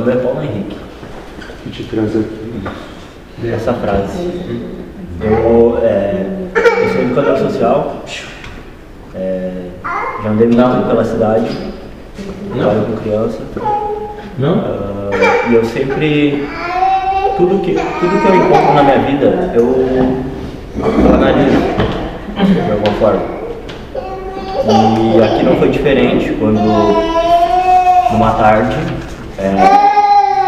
nome é Paulo Henrique. O que te traz aqui? Essa frase. Eu, é, eu sou educador social, é, já andei muito pela cidade, trabalho com criança. Não? Ah, e eu sempre. Tudo que, tudo que eu encontro na minha vida, eu, eu analiso de alguma forma. E aqui não foi diferente quando numa tarde é,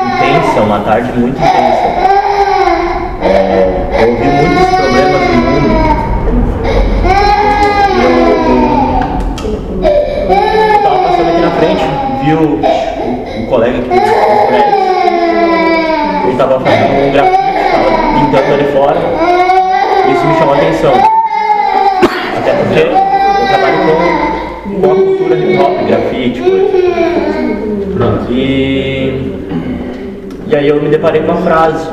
intensa, uma tarde muito intensa. É, eu ouvi muitos problemas do mundo. Eu, eu tava passando aqui na frente, vi o, colega aqui do prédio. Ele tava fazendo um grafite, tava pintando ali fora. Isso me chamou a atenção. Até porque eu trabalho com, com a cultura hip hop, grafite, coisa. E, e aí eu me deparei com a frase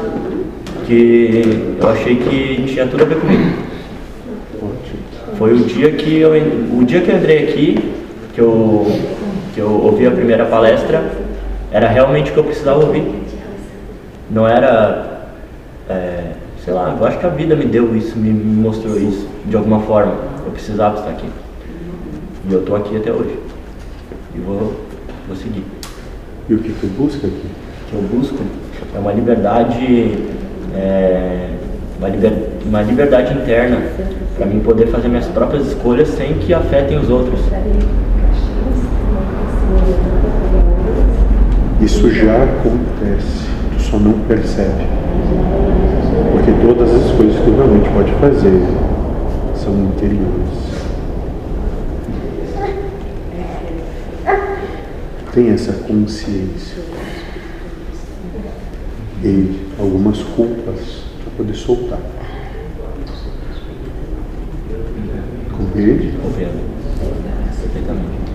que eu achei que tinha tudo a ver comigo. Foi o dia que eu o dia que eu entrei aqui, que eu, que eu ouvi a primeira palestra, era realmente o que eu precisava ouvir. Não era, é, sei lá, eu acho que a vida me deu isso, me mostrou isso de alguma forma. Eu precisava estar aqui. E eu estou aqui até hoje. E vou, vou seguir. E o que tu busca aqui? Que eu busco é uma liberdade, é, uma, liber- uma liberdade interna para mim poder fazer minhas próprias escolhas sem que afetem os outros. Isso já acontece, tu só não percebe. Porque todas as coisas que tu realmente pode fazer são interiores. Tem essa consciência. E algumas culpas para poder soltar. Compreende? Compreendo perfeitamente.